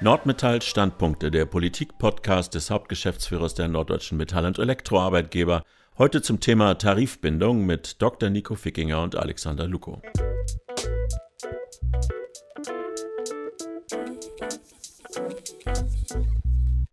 Nordmetall Standpunkte, der Politik-Podcast des Hauptgeschäftsführers der Norddeutschen Metall- und Elektroarbeitgeber. Heute zum Thema Tarifbindung mit Dr. Nico Fickinger und Alexander Luko.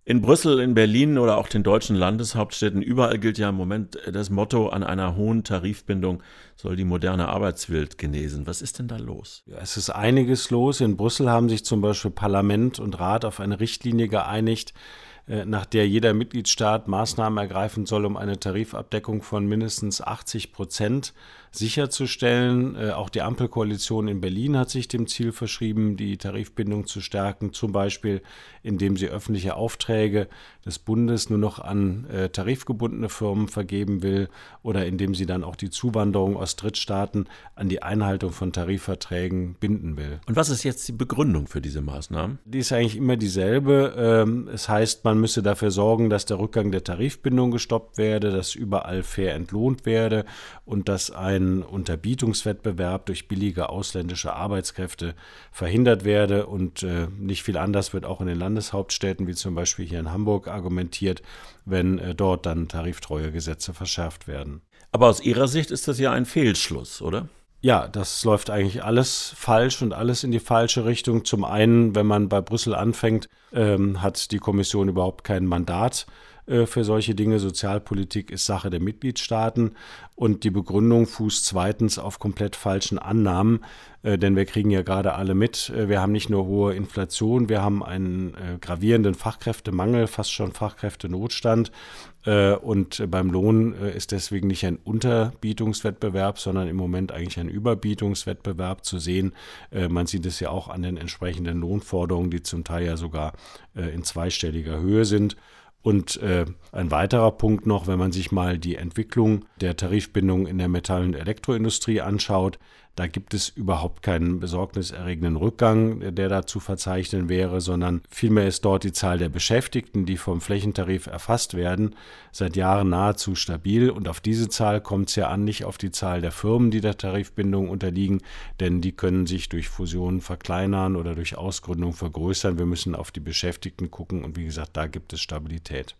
In Brüssel, in Berlin oder auch den deutschen Landeshauptstädten, überall gilt ja im Moment das Motto, an einer hohen Tarifbindung soll die moderne Arbeitswelt genesen. Was ist denn da los? Ja, es ist einiges los. In Brüssel haben sich zum Beispiel Parlament und Rat auf eine Richtlinie geeinigt, äh, nach der jeder Mitgliedstaat Maßnahmen ergreifen soll, um eine Tarifabdeckung von mindestens 80 Prozent sicherzustellen. Äh, auch die Ampelkoalition in Berlin hat sich dem Ziel verschrieben, die Tarifbindung zu stärken, zum Beispiel indem sie öffentliche Aufträge des Bundes nur noch an äh, tarifgebundene Firmen vergeben will oder indem sie dann auch die Zuwanderung aus Drittstaaten an die Einhaltung von Tarifverträgen binden will. Und was ist jetzt die Begründung für diese Maßnahmen? Die ist eigentlich immer dieselbe. Ähm, es heißt, man müsse dafür sorgen, dass der Rückgang der Tarifbindung gestoppt werde, dass überall fair entlohnt werde und dass ein ein Unterbietungswettbewerb durch billige ausländische Arbeitskräfte verhindert werde. Und äh, nicht viel anders wird auch in den Landeshauptstädten, wie zum Beispiel hier in Hamburg, argumentiert, wenn äh, dort dann tariftreue Gesetze verschärft werden. Aber aus Ihrer Sicht ist das ja ein Fehlschluss, oder? Ja, das läuft eigentlich alles falsch und alles in die falsche Richtung. Zum einen, wenn man bei Brüssel anfängt, ähm, hat die Kommission überhaupt kein Mandat für solche Dinge. Sozialpolitik ist Sache der Mitgliedstaaten und die Begründung fußt zweitens auf komplett falschen Annahmen, äh, denn wir kriegen ja gerade alle mit, äh, wir haben nicht nur hohe Inflation, wir haben einen gravierenden Fachkräftemangel, fast schon Fachkräftenotstand und beim Lohn ist deswegen nicht ein Unterbietungswettbewerb, sondern im Moment eigentlich ein Überbietungswettbewerb zu sehen. Man sieht es ja auch an den entsprechenden Lohnforderungen, die zum Teil ja sogar in zweistelliger Höhe sind. Und äh, ein weiterer Punkt noch, wenn man sich mal die Entwicklung der Tarifbindung in der Metall- und Elektroindustrie anschaut, da gibt es überhaupt keinen besorgniserregenden Rückgang, der da zu verzeichnen wäre, sondern vielmehr ist dort die Zahl der Beschäftigten, die vom Flächentarif erfasst werden, seit Jahren nahezu stabil. Und auf diese Zahl kommt es ja an, nicht auf die Zahl der Firmen, die der Tarifbindung unterliegen, denn die können sich durch Fusionen verkleinern oder durch Ausgründung vergrößern. Wir müssen auf die Beschäftigten gucken und wie gesagt, da gibt es Stabilität.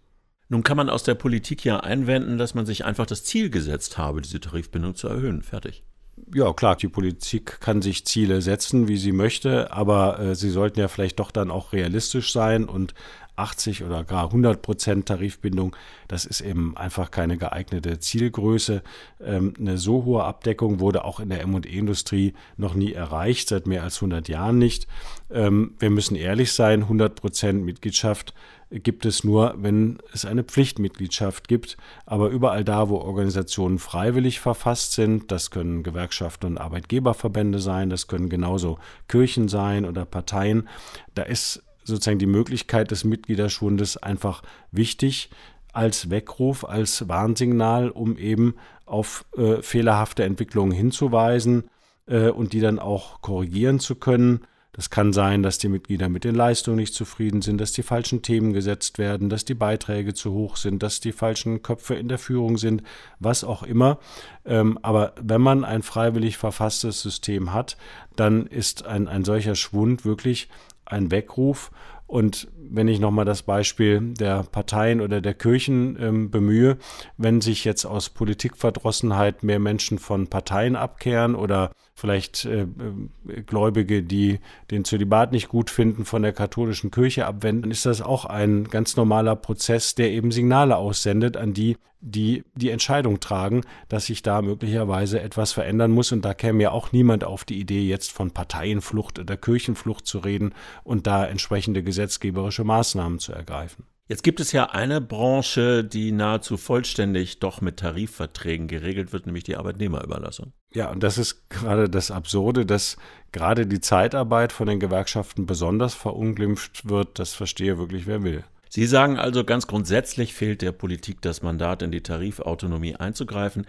Nun kann man aus der Politik ja einwenden, dass man sich einfach das Ziel gesetzt habe, diese Tarifbindung zu erhöhen. Fertig ja, klar, die Politik kann sich Ziele setzen, wie sie möchte, aber äh, sie sollten ja vielleicht doch dann auch realistisch sein und 80 oder gar 100 Prozent Tarifbindung, das ist eben einfach keine geeignete Zielgröße. Ähm, eine so hohe Abdeckung wurde auch in der M&E-Industrie noch nie erreicht, seit mehr als 100 Jahren nicht. Ähm, wir müssen ehrlich sein, 100 Prozent Mitgliedschaft gibt es nur, wenn es eine Pflichtmitgliedschaft gibt. Aber überall da, wo Organisationen freiwillig verfasst sind, das können Gewerkschaften und Arbeitgeberverbände sein, das können genauso Kirchen sein oder Parteien, da ist sozusagen die Möglichkeit des Mitgliederschwundes einfach wichtig als Weckruf, als Warnsignal, um eben auf äh, fehlerhafte Entwicklungen hinzuweisen äh, und die dann auch korrigieren zu können. Das kann sein, dass die Mitglieder mit den Leistungen nicht zufrieden sind, dass die falschen Themen gesetzt werden, dass die Beiträge zu hoch sind, dass die falschen Köpfe in der Führung sind, was auch immer. Ähm, aber wenn man ein freiwillig verfasstes System hat, dann ist ein, ein solcher Schwund wirklich ein Weckruf. Und wenn ich nochmal das Beispiel der Parteien oder der Kirchen ähm, bemühe, wenn sich jetzt aus Politikverdrossenheit mehr Menschen von Parteien abkehren oder vielleicht äh, äh, Gläubige, die den Zölibat nicht gut finden, von der katholischen Kirche abwenden, ist das auch ein ganz normaler Prozess, der eben Signale aussendet an die, die die Entscheidung tragen, dass sich da möglicherweise etwas verändern muss. Und da käme ja auch niemand auf die Idee, jetzt von Parteienflucht oder Kirchenflucht zu reden und da entsprechende gesetzgeberische Maßnahmen zu ergreifen. Jetzt gibt es ja eine Branche, die nahezu vollständig doch mit Tarifverträgen geregelt wird, nämlich die Arbeitnehmerüberlassung. Ja, und das ist gerade das Absurde, dass gerade die Zeitarbeit von den Gewerkschaften besonders verunglimpft wird. Das verstehe wirklich, wer will. Sie sagen also, ganz grundsätzlich fehlt der Politik das Mandat, in die Tarifautonomie einzugreifen.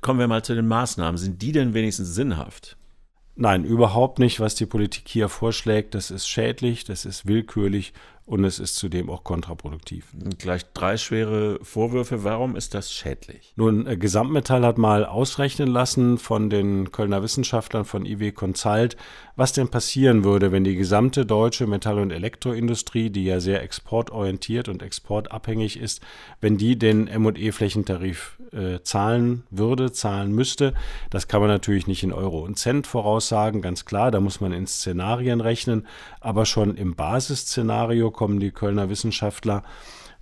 Kommen wir mal zu den Maßnahmen. Sind die denn wenigstens sinnhaft? Nein, überhaupt nicht. Was die Politik hier vorschlägt, das ist schädlich, das ist willkürlich und es ist zudem auch kontraproduktiv. Gleich drei schwere Vorwürfe. Warum ist das schädlich? Nun, äh, Gesamtmetall hat mal ausrechnen lassen von den Kölner Wissenschaftlern von IW Consult, was denn passieren würde, wenn die gesamte deutsche Metall- und Elektroindustrie, die ja sehr exportorientiert und exportabhängig ist, wenn die den M&E-Flächentarif äh, zahlen würde, zahlen müsste. Das kann man natürlich nicht in Euro und Cent voraussagen, ganz klar, da muss man in Szenarien rechnen, aber schon im Basisszenario kommen die Kölner Wissenschaftler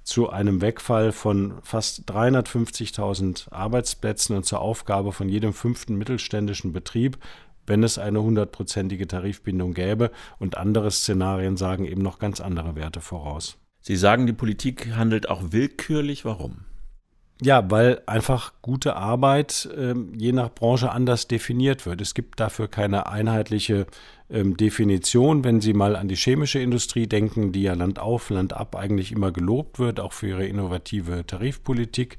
zu einem Wegfall von fast 350.000 Arbeitsplätzen und zur Aufgabe von jedem fünften mittelständischen Betrieb, wenn es eine hundertprozentige Tarifbindung gäbe. Und andere Szenarien sagen eben noch ganz andere Werte voraus. Sie sagen, die Politik handelt auch willkürlich. Warum? Ja, weil einfach gute Arbeit ähm, je nach Branche anders definiert wird. Es gibt dafür keine einheitliche ähm, Definition. Wenn Sie mal an die chemische Industrie denken, die ja Land auf, Land ab eigentlich immer gelobt wird, auch für ihre innovative Tarifpolitik,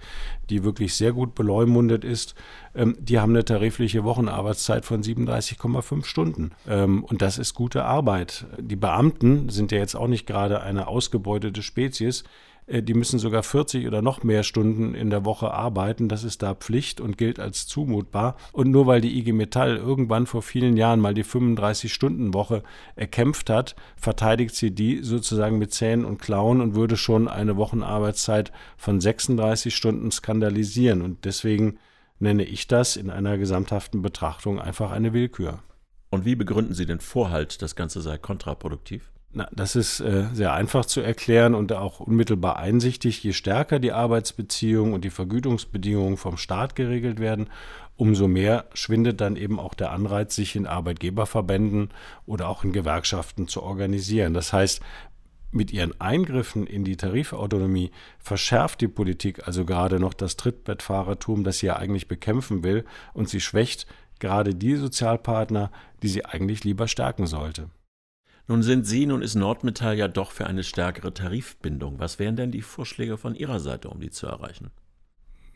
die wirklich sehr gut beleumundet ist, ähm, die haben eine tarifliche Wochenarbeitszeit von 37,5 Stunden. Ähm, und das ist gute Arbeit. Die Beamten sind ja jetzt auch nicht gerade eine ausgebeutete Spezies. Äh, die müssen sogar 40 oder noch mehr Stunden in der Woche arbeiten. Das ist da Pflicht und gilt als zumutbar. Und nur weil die IG Metall irgendwann vor vielen Jahren mal die 35-Stunden-Woche erkämpft hat, verteidigt sie die sozusagen mit Zähnen und Klauen und würde schon eine Wochenarbeitszeit von 36 Stunden skandalisieren. Und deswegen nenne ich das in einer gesamthaften Betrachtung einfach eine Willkür. Und wie begründen Sie den Vorhalt, das Ganze sei kontraproduktiv? Na, das ist äh, sehr einfach zu erklären und auch unmittelbar einsichtig. Je stärker die Arbeitsbeziehungen und die Vergütungsbedingungen vom Staat geregelt werden, umso mehr schwindet dann eben auch der Anreiz, sich in Arbeitgeberverbänden oder auch in Gewerkschaften zu organisieren. Das heißt, mit ihren Eingriffen in die Tarifautonomie verschärft die Politik also gerade noch das Trittbettfahrertum, das sie ja eigentlich bekämpfen will, und sie schwächt gerade die Sozialpartner, die sie eigentlich lieber stärken sollte. Nun sind Sie, nun ist Nordmetall ja doch für eine stärkere Tarifbindung. Was wären denn die Vorschläge von Ihrer Seite, um die zu erreichen?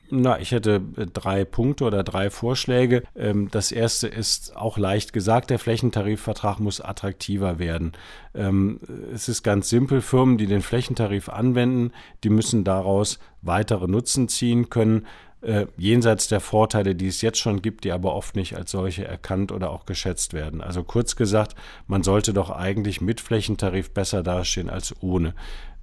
Na, ich hätte äh, drei Punkte oder drei Vorschläge. Ähm, das erste ist auch leicht gesagt, der Flächentarifvertrag muss attraktiver werden. Ähm, es ist ganz simpel, Firmen, die den Flächentarif anwenden, die müssen daraus weitere Nutzen ziehen können äh, jenseits der Vorteile, die es jetzt schon gibt, die aber oft nicht als solche erkannt oder auch geschätzt werden. Also kurz gesagt, man sollte doch eigentlich mit Flächentarif besser dastehen als ohne.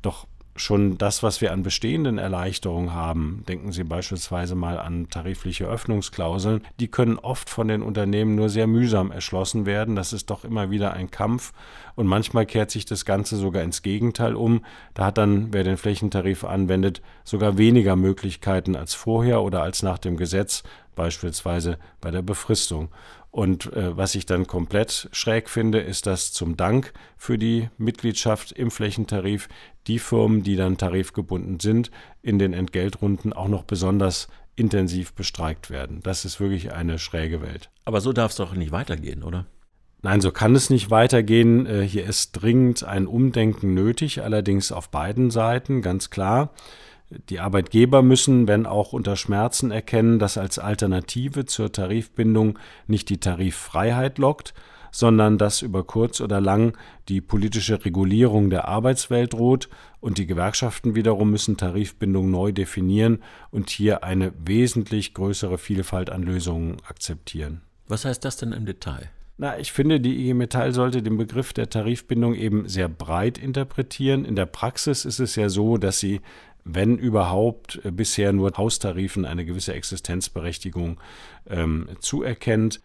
Doch schon das, was wir an bestehenden Erleichterungen haben, denken Sie beispielsweise mal an tarifliche Öffnungsklauseln, die können oft von den Unternehmen nur sehr mühsam erschlossen werden. Das ist doch immer wieder ein Kampf und manchmal kehrt sich das Ganze sogar ins Gegenteil um. Da hat dann, wer den Flächentarif anwendet, sogar weniger Möglichkeiten als vorher oder als nach dem Gesetz, beispielsweise bei der Befristung. Und äh, was ich dann komplett schräg finde, ist, dass zum Dank für die Mitgliedschaft im Flächentarif die Firmen, die dann tarifgebunden sind, in den Entgeltrunden auch noch besonders intensiv bestreikt werden. Das ist wirklich eine schräge Welt. Aber so darf es doch nicht weitergehen, oder? Nein, so kann es nicht weitergehen. Äh, hier ist dringend ein Umdenken nötig, allerdings auf beiden Seiten, ganz klar. Die Arbeitgeber müssen, wenn auch unter Schmerzen, erkennen, dass als Alternative zur Tarifbindung nicht die Tariffreiheit lockt, sondern dass über kurz oder lang die politische Regulierung der Arbeitswelt droht und die Gewerkschaften wiederum müssen Tarifbindung neu definieren und hier eine wesentlich größere Vielfalt an Lösungen akzeptieren. Was heißt das denn im Detail? Na, ich finde, die IG Metall sollte den Begriff der Tarifbindung eben sehr breit interpretieren. In der Praxis ist es ja so, dass sie wenn überhaupt äh, bisher nur Haustarifen eine gewisse Existenzberechtigung ähm, zuerkennt.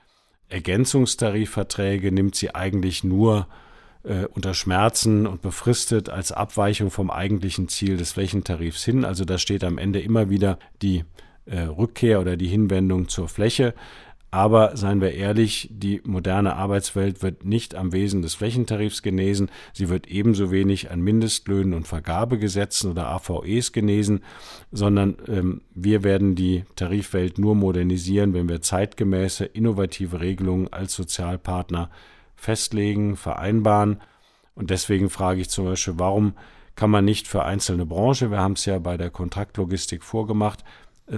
Ergänzungstarifverträge nimmt sie eigentlich nur äh, unter Schmerzen und befristet als Abweichung vom eigentlichen Ziel des Flächentarifs hin. Also da steht am Ende immer wieder die äh, Rückkehr oder die Hinwendung zur Fläche. Aber seien wir ehrlich, die moderne Arbeitswelt wird nicht am Wesen des Flächentarifs genesen, sie wird ebenso wenig an Mindestlöhnen und Vergabegesetzen oder AVEs genesen, sondern ähm, wir werden die Tarifwelt nur modernisieren, wenn wir zeitgemäße, innovative Regelungen als Sozialpartner festlegen, vereinbaren. Und deswegen frage ich zum Beispiel, warum kann man nicht für einzelne Branchen, wir haben es ja bei der Kontraktlogistik vorgemacht,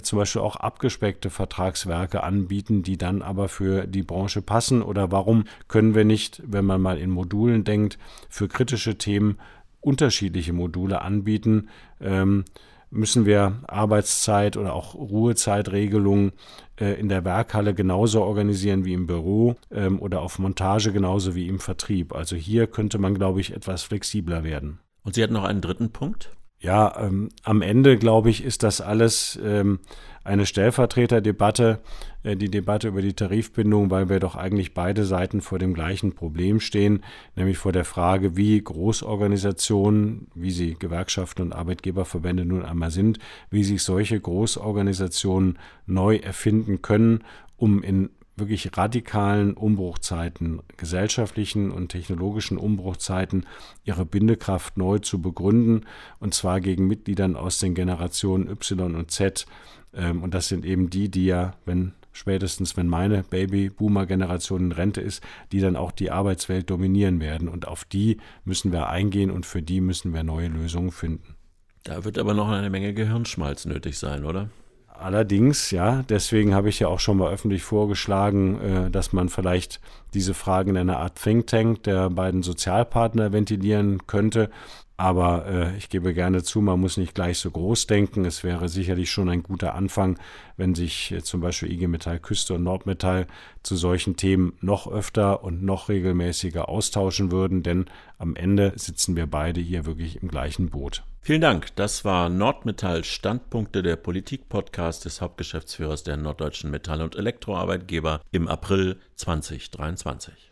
zum Beispiel auch abgespeckte Vertragswerke anbieten, die dann aber für die Branche passen? Oder warum können wir nicht, wenn man mal in Modulen denkt, für kritische Themen unterschiedliche Module anbieten. Ähm, müssen wir Arbeitszeit oder auch Ruhezeitregelungen äh, in der Werkhalle genauso organisieren wie im Büro ähm, oder auf Montage genauso wie im Vertrieb. Also hier könnte man, glaube ich, etwas flexibler werden. Und Sie hatten noch einen dritten Punkt? Ja, ähm, am Ende, glaube ich, ist das alles ähm, eine Stellvertreterdebatte, äh, die Debatte über die Tarifbindung, weil wir doch eigentlich beide Seiten vor dem gleichen Problem stehen, nämlich vor der Frage, wie Großorganisationen, wie sie Gewerkschaften und Arbeitgeberverbände nun einmal sind, wie sich solche Großorganisationen neu erfinden können, um in wirklich radikalen Umbruchzeiten, gesellschaftlichen und technologischen Umbruchzeiten ihre Bindekraft neu zu begründen, und zwar gegen Mitgliedern aus den Generationen Y und Z. Ähm, und das sind eben die, die ja, wenn spätestens wenn meine Baby-Boomer-Generation in Rente ist, die dann auch die Arbeitswelt dominieren werden. Und auf die müssen wir eingehen und für die müssen wir neue Lösungen finden. Da wird aber noch eine Menge Gehirnschmalz nötig sein, oder? Allerdings, ja, deswegen habe ich ja auch schon mal öffentlich vorgeschlagen, äh, dass man vielleicht diese Fragen in einer Art Think Tank der beiden Sozialpartner ventilieren könnte. Aber äh, ich gebe gerne zu, man muss nicht gleich so groß denken. Es wäre sicherlich schon ein guter Anfang, wenn sich äh, zum Beispiel IG Metall Küste und Nordmetall zu solchen Themen noch öfter und noch regelmäßiger austauschen würden, denn am Ende sitzen wir beide hier wirklich im gleichen Boot. Vielen Dank. Das war Nordmetall Standpunkte der Politik Podcast des Hauptgeschäftsführers der Norddeutschen Metall- und Elektroarbeitgeber im April 2023.